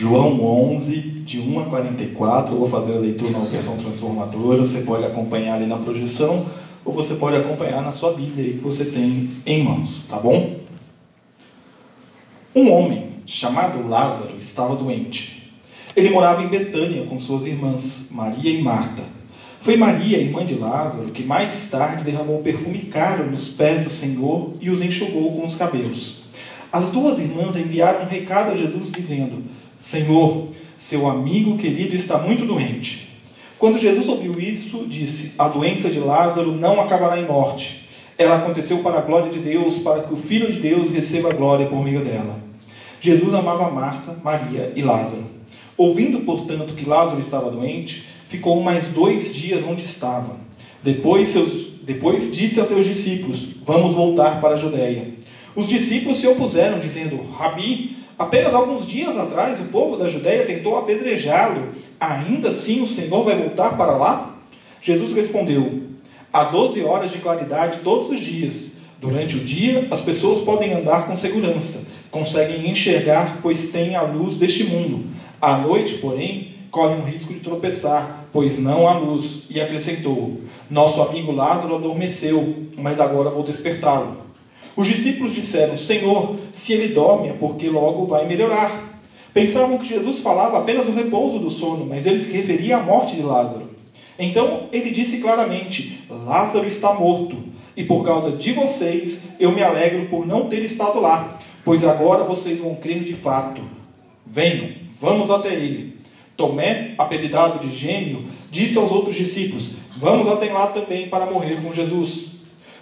João 11, de 1 a 44, eu vou fazer a leitura na versão transformadora, você pode acompanhar ali na projeção, ou você pode acompanhar na sua Bíblia aí que você tem em mãos, tá bom? Um homem chamado Lázaro estava doente. Ele morava em Betânia com suas irmãs, Maria e Marta. Foi Maria, irmã de Lázaro, que mais tarde derramou perfume caro nos pés do Senhor e os enxugou com os cabelos. As duas irmãs enviaram um recado a Jesus dizendo: Senhor, seu amigo querido está muito doente. Quando Jesus ouviu isso, disse: A doença de Lázaro não acabará em morte. Ela aconteceu para a glória de Deus, para que o Filho de Deus receba a glória por meio dela. Jesus amava Marta, Maria e Lázaro. Ouvindo, portanto, que Lázaro estava doente, ficou mais dois dias onde estava. Depois, seus, depois disse a seus discípulos: Vamos voltar para a Judéia. Os discípulos se opuseram, dizendo: Rabi, Apenas alguns dias atrás, o povo da Judéia tentou apedrejá-lo. Ainda assim o Senhor vai voltar para lá? Jesus respondeu: Há 12 horas de claridade todos os dias. Durante o dia, as pessoas podem andar com segurança, conseguem enxergar, pois têm a luz deste mundo. À noite, porém, corre um risco de tropeçar, pois não há luz. E acrescentou: Nosso amigo Lázaro adormeceu, mas agora vou despertá-lo. Os discípulos disseram: Senhor, se ele dorme é porque logo vai melhorar. Pensavam que Jesus falava apenas do repouso do sono, mas ele se referia à morte de Lázaro. Então ele disse claramente: Lázaro está morto, e por causa de vocês eu me alegro por não ter estado lá, pois agora vocês vão crer de fato. Venham, vamos até ele. Tomé, apelidado de gêmeo, disse aos outros discípulos: Vamos até lá também para morrer com Jesus.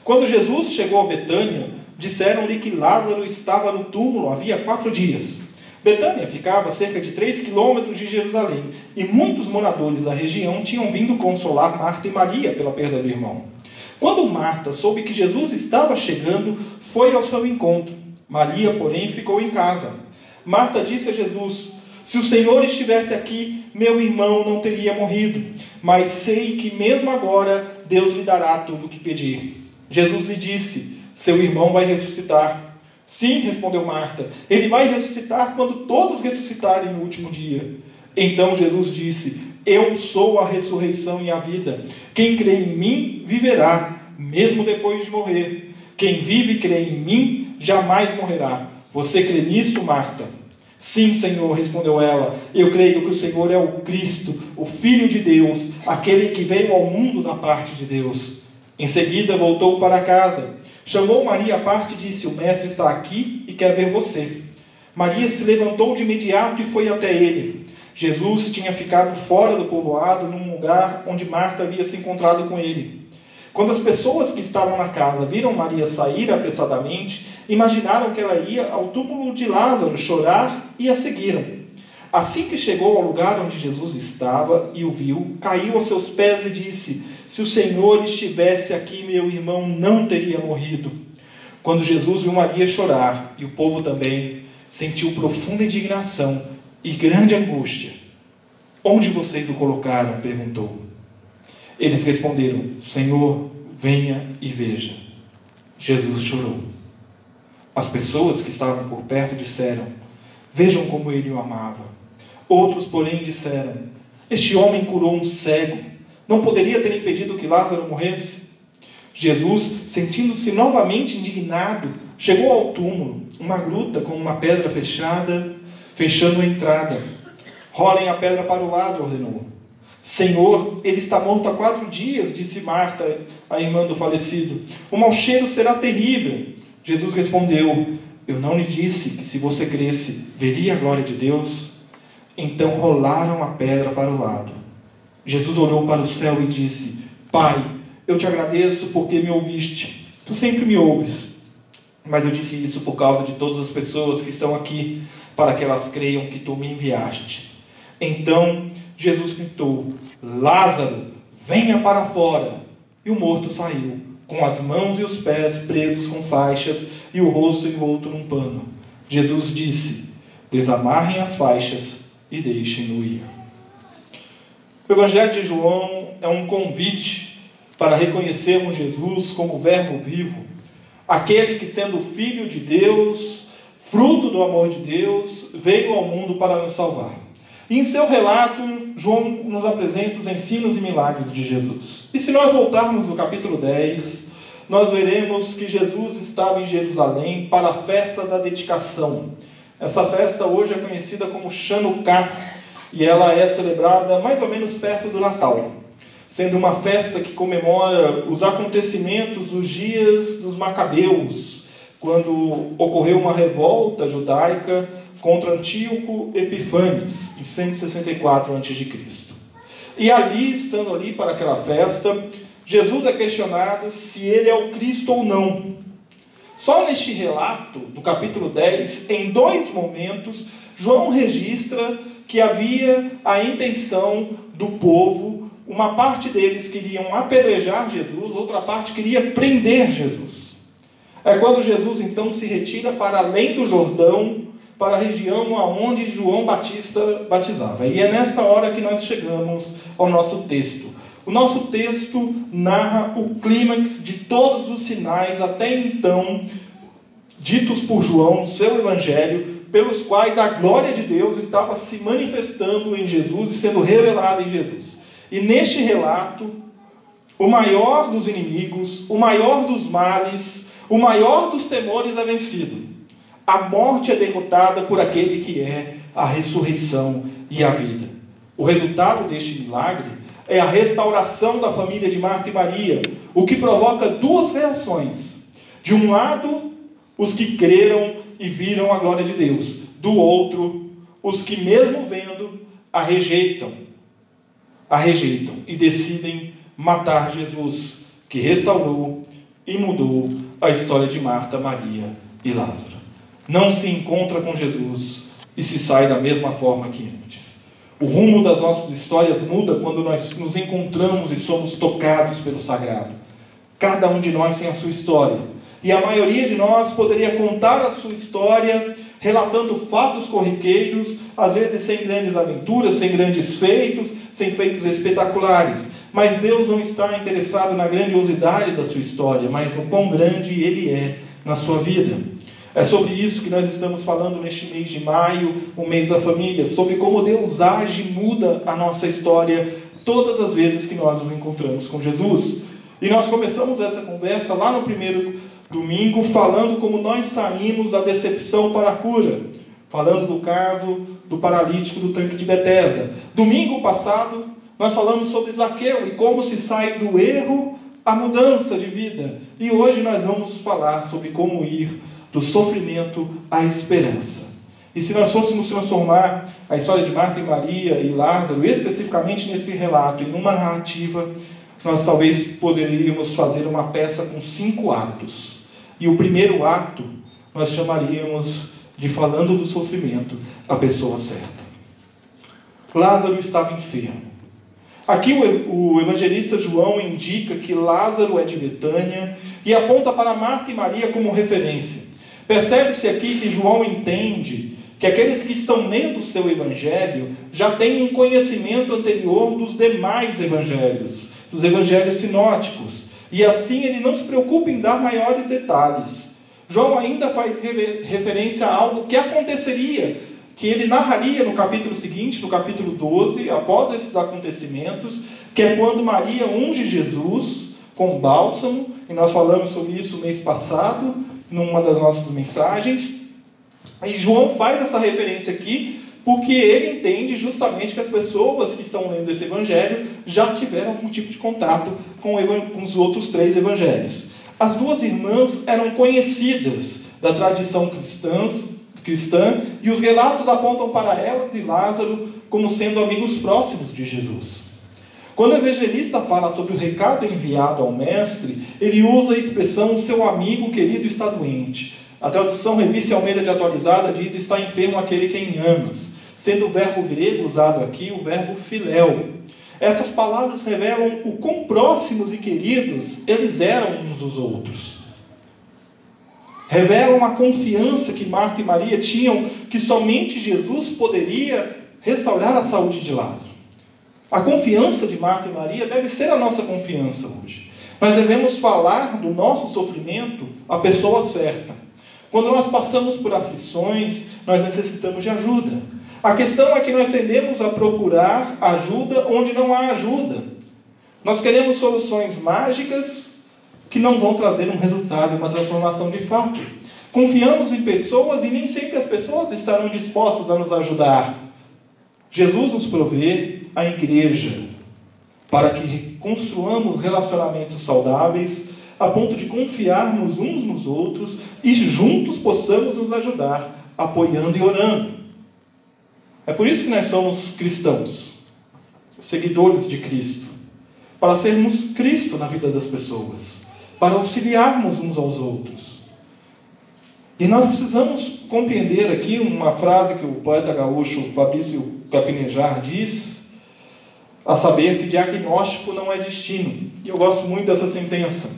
Quando Jesus chegou a Betânia, disseram-lhe que Lázaro estava no túmulo havia quatro dias. Betânia ficava a cerca de três quilômetros de Jerusalém, e muitos moradores da região tinham vindo consolar Marta e Maria pela perda do irmão. Quando Marta soube que Jesus estava chegando, foi ao seu encontro. Maria, porém, ficou em casa. Marta disse a Jesus: Se o Senhor estivesse aqui, meu irmão não teria morrido. Mas sei que mesmo agora Deus lhe dará tudo o que pedir. Jesus lhe disse: seu irmão vai ressuscitar. Sim, respondeu Marta, ele vai ressuscitar quando todos ressuscitarem no último dia. Então Jesus disse: Eu sou a ressurreição e a vida. Quem crê em mim viverá, mesmo depois de morrer. Quem vive e crê em mim jamais morrerá. Você crê nisso, Marta? Sim, Senhor, respondeu ela. Eu creio que o Senhor é o Cristo, o Filho de Deus, aquele que veio ao mundo da parte de Deus. Em seguida voltou para casa. Chamou Maria à parte e disse: O mestre está aqui e quer ver você. Maria se levantou de imediato e foi até ele. Jesus tinha ficado fora do povoado, num lugar onde Marta havia se encontrado com ele. Quando as pessoas que estavam na casa viram Maria sair apressadamente, imaginaram que ela ia ao túmulo de Lázaro chorar e a seguiram. Assim que chegou ao lugar onde Jesus estava e o viu, caiu aos seus pés e disse: se o Senhor estivesse aqui, meu irmão não teria morrido. Quando Jesus viu Maria chorar, e o povo também, sentiu profunda indignação e grande angústia. Onde vocês o colocaram? perguntou. Eles responderam: Senhor, venha e veja. Jesus chorou. As pessoas que estavam por perto disseram: Vejam como ele o amava. Outros, porém, disseram: Este homem curou um cego não poderia ter impedido que Lázaro morresse? Jesus, sentindo-se novamente indignado, chegou ao túmulo, uma gruta com uma pedra fechada, fechando a entrada. Rolem a pedra para o lado, ordenou. Senhor, ele está morto há quatro dias, disse Marta, a irmã do falecido. O mau cheiro será terrível. Jesus respondeu: Eu não lhe disse que se você cresce, veria a glória de Deus? Então rolaram a pedra para o lado. Jesus olhou para o céu e disse: Pai, eu te agradeço porque me ouviste. Tu sempre me ouves. Mas eu disse isso por causa de todas as pessoas que estão aqui, para que elas creiam que tu me enviaste. Então Jesus gritou: Lázaro, venha para fora. E o morto saiu, com as mãos e os pés presos com faixas e o rosto envolto num pano. Jesus disse: Desamarrem as faixas e deixem-no ir. O Evangelho de João é um convite para reconhecermos Jesus como Verbo vivo, aquele que, sendo Filho de Deus, fruto do amor de Deus, veio ao mundo para nos salvar. E em seu relato, João nos apresenta os ensinos e milagres de Jesus. E se nós voltarmos no capítulo 10, nós veremos que Jesus estava em Jerusalém para a festa da dedicação. Essa festa hoje é conhecida como Chanukah e ela é celebrada mais ou menos perto do Natal, sendo uma festa que comemora os acontecimentos dos dias dos Macabeus, quando ocorreu uma revolta judaica contra Antíoco Epifanes, em 164 a.C. E ali, estando ali para aquela festa, Jesus é questionado se ele é o Cristo ou não. Só neste relato, do capítulo 10, em dois momentos, João registra que havia a intenção do povo, uma parte deles queriam apedrejar Jesus, outra parte queria prender Jesus. É quando Jesus então se retira para além do Jordão, para a região aonde João Batista batizava. E é nesta hora que nós chegamos ao nosso texto. O nosso texto narra o clímax de todos os sinais até então ditos por João no seu evangelho, pelos quais a glória de Deus estava se manifestando em Jesus e sendo revelada em Jesus. E neste relato, o maior dos inimigos, o maior dos males, o maior dos temores é vencido. A morte é derrotada por aquele que é a ressurreição e a vida. O resultado deste milagre é a restauração da família de Marta e Maria, o que provoca duas reações. De um lado, os que creram e viram a glória de Deus, do outro, os que, mesmo vendo, a rejeitam. A rejeitam e decidem matar Jesus, que restaurou e mudou a história de Marta, Maria e Lázaro não se encontra com Jesus e se sai da mesma forma que antes. O rumo das nossas histórias muda quando nós nos encontramos e somos tocados pelo sagrado. Cada um de nós tem a sua história. E a maioria de nós poderia contar a sua história relatando fatos corriqueiros, às vezes sem grandes aventuras, sem grandes feitos, sem feitos espetaculares. Mas Deus não está interessado na grandiosidade da sua história, mas no quão grande Ele é na sua vida. É sobre isso que nós estamos falando neste mês de maio, o mês da família, sobre como Deus age e muda a nossa história todas as vezes que nós nos encontramos com Jesus. E nós começamos essa conversa lá no primeiro domingo, falando como nós saímos da decepção para a cura, falando do caso do paralítico do tanque de Betesda. Domingo passado, nós falamos sobre Zaqueu e como se sai do erro à mudança de vida. E hoje nós vamos falar sobre como ir do sofrimento à esperança. E se nós fôssemos transformar a história de Marta e Maria e Lázaro, especificamente nesse relato, em uma narrativa, nós talvez poderíamos fazer uma peça com cinco atos. E o primeiro ato nós chamaríamos de falando do sofrimento a pessoa certa. Lázaro estava enfermo. Aqui o evangelista João indica que Lázaro é de Betânia e aponta para Marta e Maria como referência. Percebe-se aqui que João entende que aqueles que estão lendo o seu evangelho já têm um conhecimento anterior dos demais evangelhos, dos evangelhos sinóticos, e assim ele não se preocupa em dar maiores detalhes. João ainda faz referência a algo que aconteceria, que ele narraria no capítulo seguinte, no capítulo 12, após esses acontecimentos, que é quando Maria unge Jesus com bálsamo, e nós falamos sobre isso mês passado, numa das nossas mensagens. E João faz essa referência aqui porque ele entende justamente que as pessoas que estão lendo esse evangelho já tiveram algum tipo de contato com, os outros três evangelhos. As duas irmãs eram conhecidas da tradição cristã, cristã e os relatos apontam para elas e Lázaro como sendo amigos próximos de Jesus. Quando o evangelista fala sobre o recado enviado ao mestre, ele usa a expressão seu amigo querido está doente. A tradução Revista Almeida de Atualizada diz está enfermo aquele quem amas. Sendo o verbo grego usado aqui o verbo filéu. Essas palavras revelam o quão próximos e queridos eles eram uns dos outros. Revelam a confiança que Marta e Maria tinham que somente Jesus poderia restaurar a saúde de Lázaro. A confiança de Marta e Maria deve ser a nossa confiança hoje. Nós devemos falar do nosso sofrimento à pessoa certa. Quando nós passamos por aflições, nós necessitamos de ajuda. A questão é que nós tendemos a procurar ajuda onde não há ajuda. Nós queremos soluções mágicas que não vão trazer um resultado, uma transformação de fato. Confiamos em pessoas e nem sempre as pessoas estarão dispostas a nos ajudar. Jesus nos provê a igreja para que construamos relacionamentos saudáveis a ponto de confiarmos uns nos outros e juntos possamos nos ajudar, apoiando e orando. É por isso que nós somos cristãos, seguidores de Cristo, para sermos Cristo na vida das pessoas, para auxiliarmos uns aos outros. E nós precisamos compreender aqui uma frase que o poeta gaúcho Fabrício Capinejar diz, a saber que diagnóstico não é destino. E eu gosto muito dessa sentença.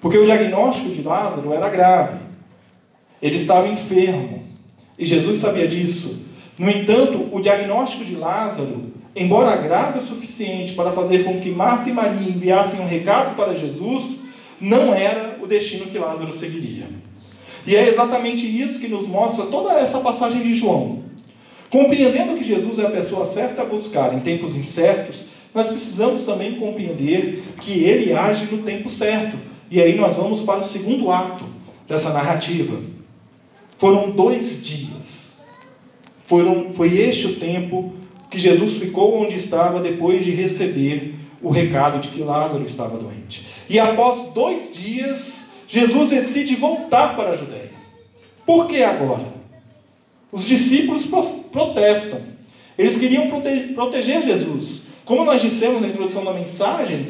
Porque o diagnóstico de Lázaro era grave. Ele estava enfermo. E Jesus sabia disso. No entanto, o diagnóstico de Lázaro, embora grave o suficiente para fazer com que Marta e Maria enviassem um recado para Jesus, não era o destino que Lázaro seguiria. E é exatamente isso que nos mostra toda essa passagem de João. Compreendendo que Jesus é a pessoa certa a buscar em tempos incertos, nós precisamos também compreender que ele age no tempo certo. E aí nós vamos para o segundo ato dessa narrativa. Foram dois dias. Foram, foi este o tempo que Jesus ficou onde estava depois de receber o recado de que Lázaro estava doente. E após dois dias, Jesus decide voltar para a Judéia. Por que agora? Os discípulos protestam. Eles queriam prote proteger Jesus. Como nós dissemos na introdução da mensagem,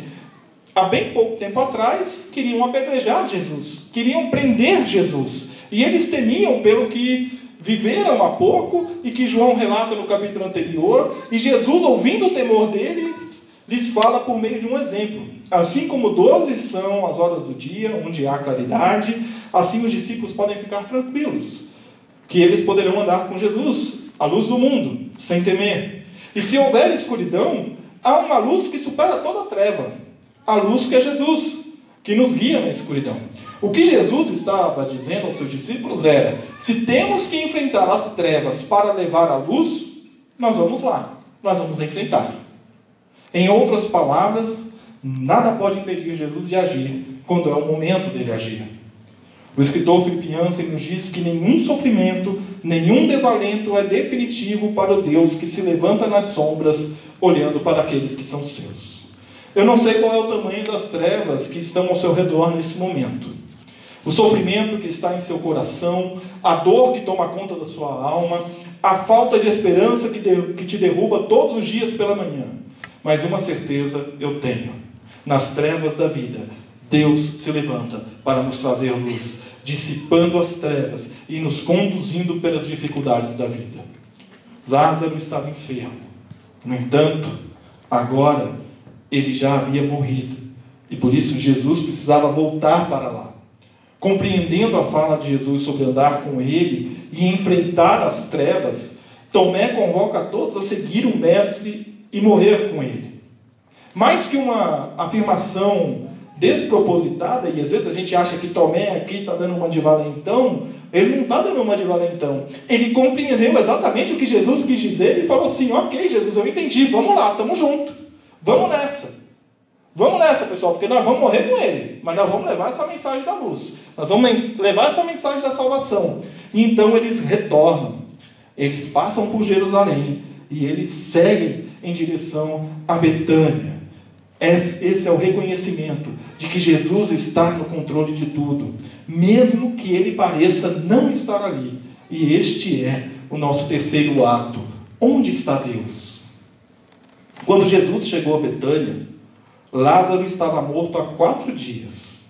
há bem pouco tempo atrás, queriam apedrejar Jesus, queriam prender Jesus. E eles temiam pelo que viveram há pouco e que João relata no capítulo anterior. E Jesus, ouvindo o temor deles, lhes fala por meio de um exemplo. Assim como doze são as horas do dia, onde há claridade, assim os discípulos podem ficar tranquilos que eles poderão andar com Jesus, a luz do mundo, sem temer. E se houver escuridão, há uma luz que supera toda a treva, a luz que é Jesus, que nos guia na escuridão. O que Jesus estava dizendo aos seus discípulos era: se temos que enfrentar as trevas para levar a luz, nós vamos lá, nós vamos enfrentar. Em outras palavras, nada pode impedir Jesus de agir quando é o momento dele agir. O escritor Filipe Jansen nos diz que nenhum sofrimento, nenhum desalento é definitivo para o Deus que se levanta nas sombras, olhando para aqueles que são seus. Eu não sei qual é o tamanho das trevas que estão ao seu redor nesse momento. O sofrimento que está em seu coração, a dor que toma conta da sua alma, a falta de esperança que, que te derruba todos os dias pela manhã. Mas uma certeza eu tenho: nas trevas da vida, Deus se levanta para nos trazer luz, dissipando as trevas e nos conduzindo pelas dificuldades da vida. Lázaro estava enfermo. No entanto, agora ele já havia morrido. E por isso Jesus precisava voltar para lá. Compreendendo a fala de Jesus sobre andar com ele e enfrentar as trevas, Tomé convoca todos a seguir o Mestre e morrer com ele. Mais que uma afirmação despropositada, e às vezes a gente acha que Tomé aqui está dando uma de valentão, ele não está dando uma de valentão. Ele compreendeu exatamente o que Jesus quis dizer e falou assim: Ok, Jesus, eu entendi, vamos lá, estamos juntos, vamos nessa. Vamos nessa, pessoal, porque nós vamos morrer com ele, mas nós vamos levar essa mensagem da luz, nós vamos levar essa mensagem da salvação. E então eles retornam, eles passam por Jerusalém e eles seguem em direção a Betânia. Esse é o reconhecimento de que Jesus está no controle de tudo, mesmo que ele pareça não estar ali. E este é o nosso terceiro ato. Onde está Deus? Quando Jesus chegou a Betânia, Lázaro estava morto há quatro dias.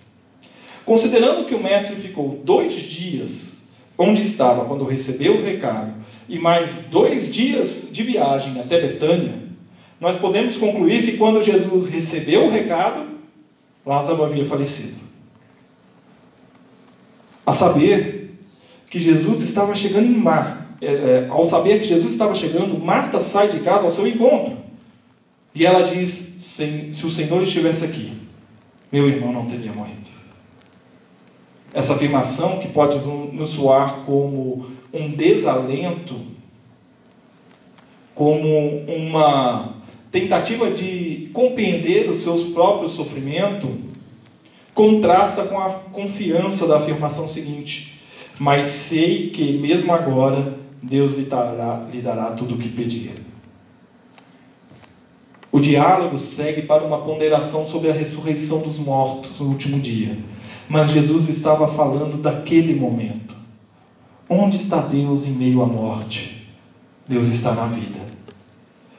Considerando que o mestre ficou dois dias onde estava quando recebeu o recado, e mais dois dias de viagem até Betânia, nós podemos concluir que quando Jesus recebeu o recado, Lázaro havia falecido. A saber que Jesus estava chegando em Mar, é, é, ao saber que Jesus estava chegando, Marta sai de casa ao seu encontro. E ela diz: se o Senhor estivesse aqui, meu irmão não teria morrido. Essa afirmação, que pode nos soar como um desalento, como uma tentativa de compreender os seus próprios sofrimentos, contrasta com a confiança da afirmação seguinte: Mas sei que mesmo agora Deus lhe dará, lhe dará tudo o que pedir. O diálogo segue para uma ponderação sobre a ressurreição dos mortos no último dia. Mas Jesus estava falando daquele momento. Onde está Deus em meio à morte? Deus está na vida.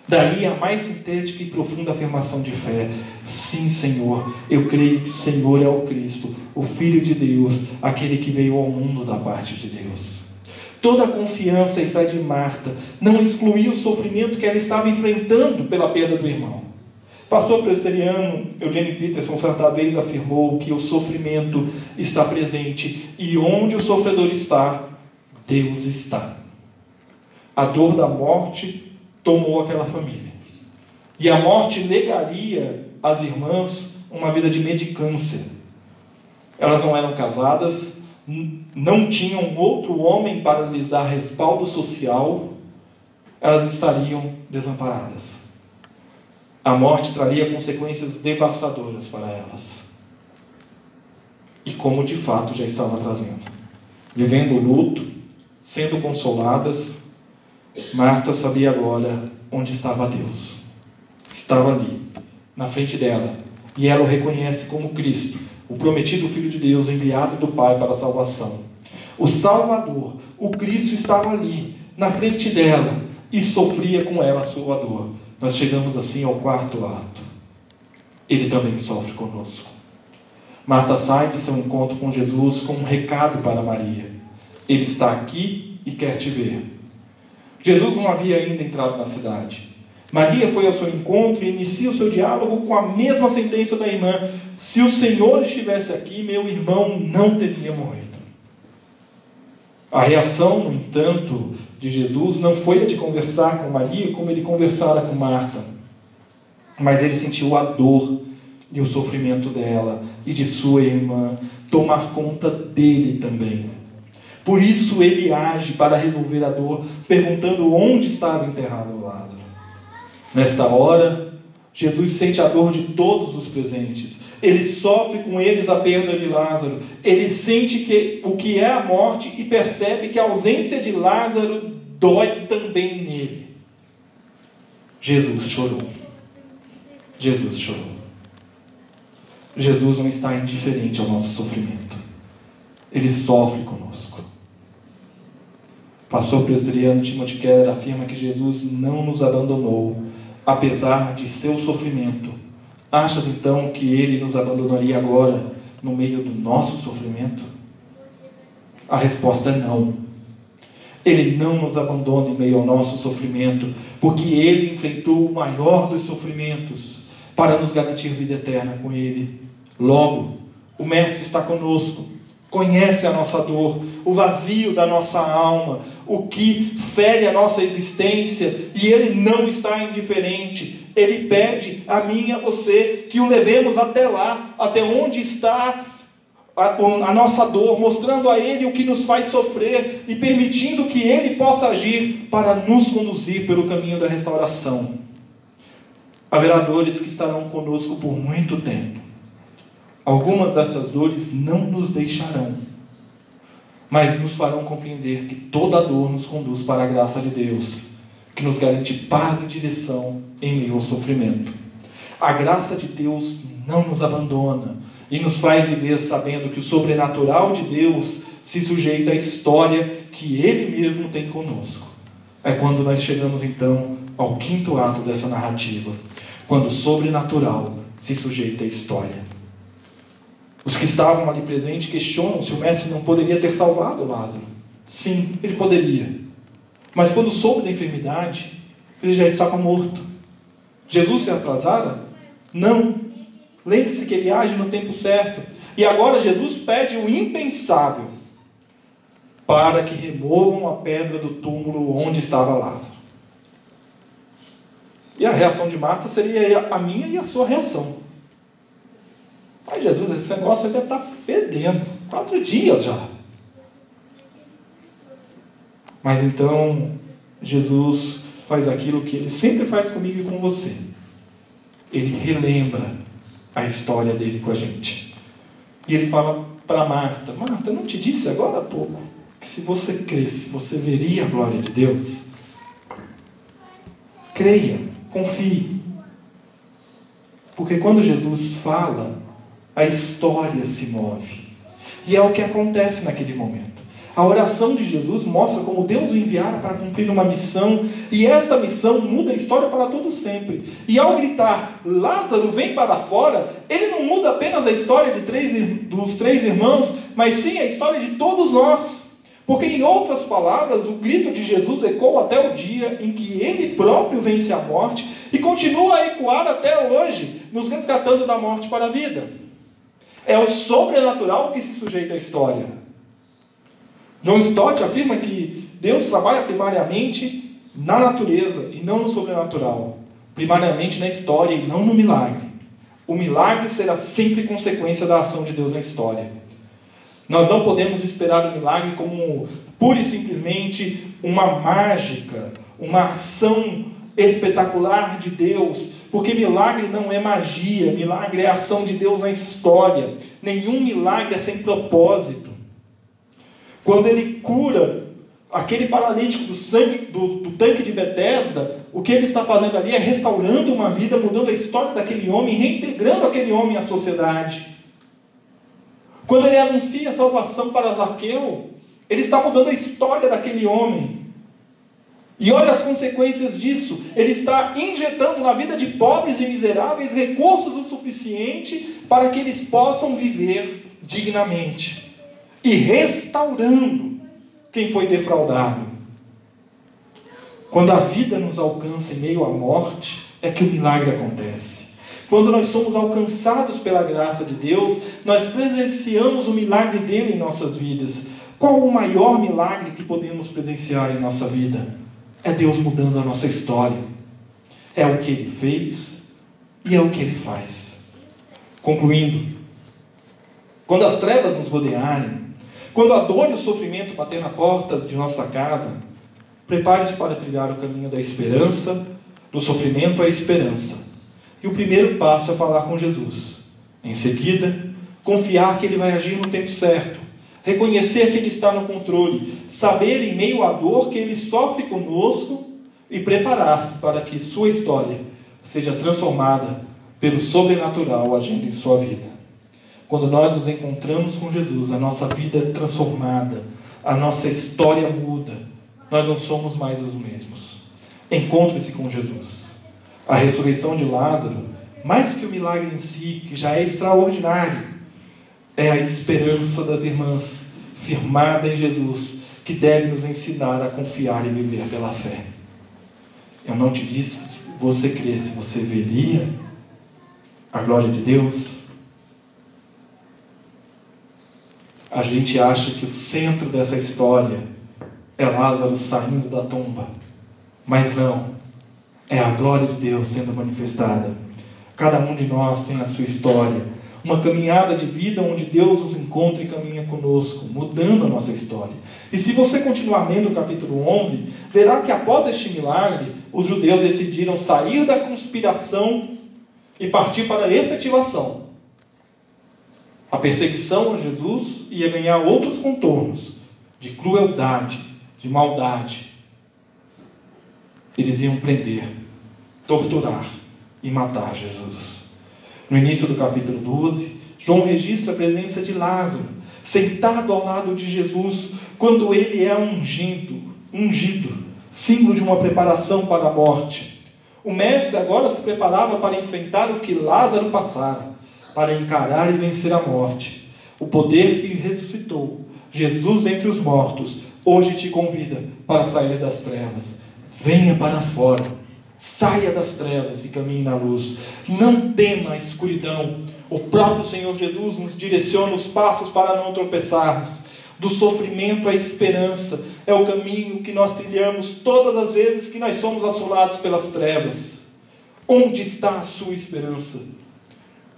Daí a mais sintética e profunda afirmação de fé: Sim, Senhor, eu creio que o Senhor é o Cristo, o Filho de Deus, aquele que veio ao mundo da parte de Deus. Toda a confiança e fé de Marta não excluía o sofrimento que ela estava enfrentando pela perda do irmão. Pastor presbiteriano Eugênio Peterson certa vez afirmou que o sofrimento está presente e onde o sofredor está, Deus está. A dor da morte tomou aquela família. E a morte negaria às irmãs uma vida de medicância. Elas não eram casadas, não tinham outro homem para lhes dar respaldo social, elas estariam desamparadas. A morte traria consequências devastadoras para elas. E como de fato já estava trazendo. Vivendo o luto, sendo consoladas, Marta sabia agora onde estava Deus. Estava ali, na frente dela, e ela o reconhece como Cristo, o prometido Filho de Deus, enviado do Pai para a salvação. O Salvador, o Cristo estava ali, na frente dela, e sofria com ela a sua dor. Nós chegamos assim ao quarto ato. Ele também sofre conosco. Marta sai de seu encontro com Jesus com um recado para Maria. Ele está aqui e quer te ver. Jesus não havia ainda entrado na cidade. Maria foi ao seu encontro e inicia o seu diálogo com a mesma sentença da irmã: Se o Senhor estivesse aqui, meu irmão não teria morrido. A reação, no entanto, de Jesus não foi a de conversar com Maria como ele conversara com Marta, mas ele sentiu a dor e o sofrimento dela e de sua irmã tomar conta dele também. Por isso ele age para resolver a dor, perguntando onde estava enterrado Lázaro. Nesta hora, Jesus sente a dor de todos os presentes. Ele sofre com eles a perda de Lázaro. Ele sente que, o que é a morte e percebe que a ausência de Lázaro dói também nele. Jesus chorou. Jesus chorou. Jesus não está indiferente ao nosso sofrimento. Ele sofre conosco. Pastor presbiteriano Timothy Keller afirma que Jesus não nos abandonou, apesar de seu sofrimento. Achas então que ele nos abandonaria agora, no meio do nosso sofrimento? A resposta é não. Ele não nos abandona em meio ao nosso sofrimento, porque ele enfrentou o maior dos sofrimentos para nos garantir vida eterna com ele. Logo, o Mestre está conosco, conhece a nossa dor, o vazio da nossa alma, o que fere a nossa existência, e Ele não está indiferente. Ele pede a mim e a você que o levemos até lá, até onde está a, a, nossa dor, mostrando a Ele o que nos faz sofrer e permitindo que Ele possa agir para nos conduzir pelo caminho da restauração. Haverá dores que estarão conosco por muito tempo. Algumas dessas dores não nos deixarão mas nos farão compreender que toda dor nos conduz para a graça de Deus, que nos garante paz e direção em meio ao sofrimento. A graça de Deus não nos abandona e nos faz viver sabendo que o sobrenatural de Deus se sujeita à história que Ele mesmo tem conosco. É quando nós chegamos então ao quinto ato dessa narrativa, quando o sobrenatural se sujeita à história. Os que estavam ali presentes questionam se o mestre não poderia ter salvado Lázaro. Sim, ele poderia. Mas quando soube da enfermidade, ele já estava morto. Jesus se atrasara? Não. Lembre-se que ele age no tempo certo. E agora Jesus pede o impensável para que removam a pedra do túmulo onde estava Lázaro. E a reação de Marta seria a minha e a sua reação. Ai, Jesus, esse negócio deve estar fedendo. Quatro dias já. Mas então, Jesus faz aquilo que ele sempre faz comigo e com você. Ele relembra a história dele com a gente. E ele fala para Marta: Marta, eu não te disse agora há pouco que se você cresce, você veria a glória de Deus? Creia, confie. Porque quando Jesus fala, a história se move. E é o que acontece naquele momento. A oração de Jesus mostra como Deus o enviara para cumprir uma missão, e esta missão muda a história para todo sempre. E ao gritar, Lázaro vem para fora, ele não muda apenas a história de três, dos três irmãos, mas sim a história de todos nós. Porque, em outras palavras, o grito de Jesus ecoa até o dia em que ele próprio vence a morte e continua a ecoar até hoje, nos resgatando da morte para a vida. É o sobrenatural que se sujeita à história. John Stott afirma que Deus trabalha primariamente na natureza e não no sobrenatural, primariamente na história e não no milagre. O milagre será sempre consequência da ação de Deus na história. Nós não podemos esperar o milagre como pura e simplesmente uma mágica, uma ação espetacular de Deus, porque milagre não é magia, milagre é ação de Deus na história. Nenhum milagre é sem propósito. Quando ele cura aquele paralítico do, sangue, do, do, tanque de Bethesda, o que ele está fazendo ali é restaurando uma vida, mudando a história daquele homem, reintegrando aquele homem à sociedade. Quando ele anuncia a salvação para Zaqueu, ele está mudando a história daquele homem. E olha as consequências disso. Ele está injetando na vida de pobres e miseráveis recursos o suficiente para que eles possam viver dignamente. E restaurando quem foi defraudado. Quando a vida nos alcança em meio à morte, é que o milagre acontece. Quando nós somos alcançados pela graça de Deus, nós presenciamos o milagre dele em nossas vidas. Qual o maior milagre que podemos presenciar em nossa vida? É Deus mudando a nossa história. É o que ele fez e é o que ele faz. Concluindo, quando as trevas nos rodearem, quando a dor e o sofrimento bater na porta de nossa casa, prepare-se para trilhar o caminho da esperança, do sofrimento à esperança e o primeiro passo é falar com Jesus. Em seguida, confiar que Ele vai agir no tempo certo. Reconhecer que Ele está no controle. Saber em meio à dor que Ele sofre conosco e preparar-se para que sua história seja transformada pelo sobrenatural agindo em sua vida. Quando nós nos encontramos com Jesus, a nossa vida é transformada, a nossa história muda, nós não somos mais os mesmos. Encontre-se com Jesus a ressurreição de Lázaro, mais que o milagre em si, que já é extraordinário, é a esperança das irmãs, firmada em Jesus, que deve nos ensinar a confiar e viver pela fé. Eu não te disse que se você cresce, você veria a glória de Deus. A gente acha que o centro dessa história é Lázaro saindo da tumba, mas não. É a glória de Deus sendo manifestada. Cada um de nós tem a sua história. Uma caminhada de vida onde Deus nos encontra e caminha conosco, mudando a nossa história. E se você continuar lendo o capítulo 11, verá que após este milagre, os judeus decidiram sair da conspiração e partir para a efetivação. A perseguição a Jesus ia ganhar outros contornos de crueldade, de maldade, eles iam prender, torturar e matar Jesus. No início do capítulo 12, João registra a presença de Lázaro, sentado ao lado de Jesus, quando ele é ungido, ungido, símbolo de uma preparação para a morte. O mestre agora se preparava para enfrentar o que Lázaro passara, para encarar e vencer a morte. O poder que ressuscitou Jesus entre os mortos hoje te convida para sair das trevas. Venha para fora, saia das trevas e caminhe na luz. Não tema a escuridão. O próprio Senhor Jesus nos direciona os passos para não tropeçarmos. Do sofrimento à esperança é o caminho que nós trilhamos todas as vezes que nós somos assolados pelas trevas. Onde está a sua esperança?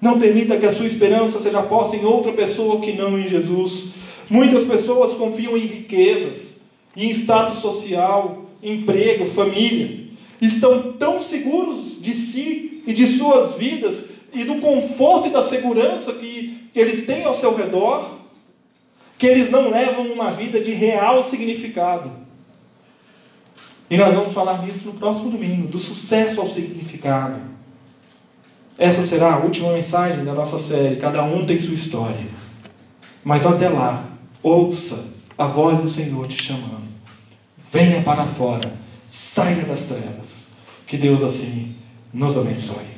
Não permita que a sua esperança seja posta em outra pessoa que não em Jesus. Muitas pessoas confiam em riquezas, em status social, emprego, família. Estão tão seguros de si e de suas vidas e do conforto e da segurança que eles têm ao seu redor, que eles não levam uma vida de real significado. E nós vamos falar disso no próximo domingo, do sucesso ao significado. Essa será a última mensagem da nossa série. Cada um tem sua história. Mas até lá, ouça a voz do Senhor te chamando. Venha para fora, saia das trevas. Que Deus assim nos abençoe.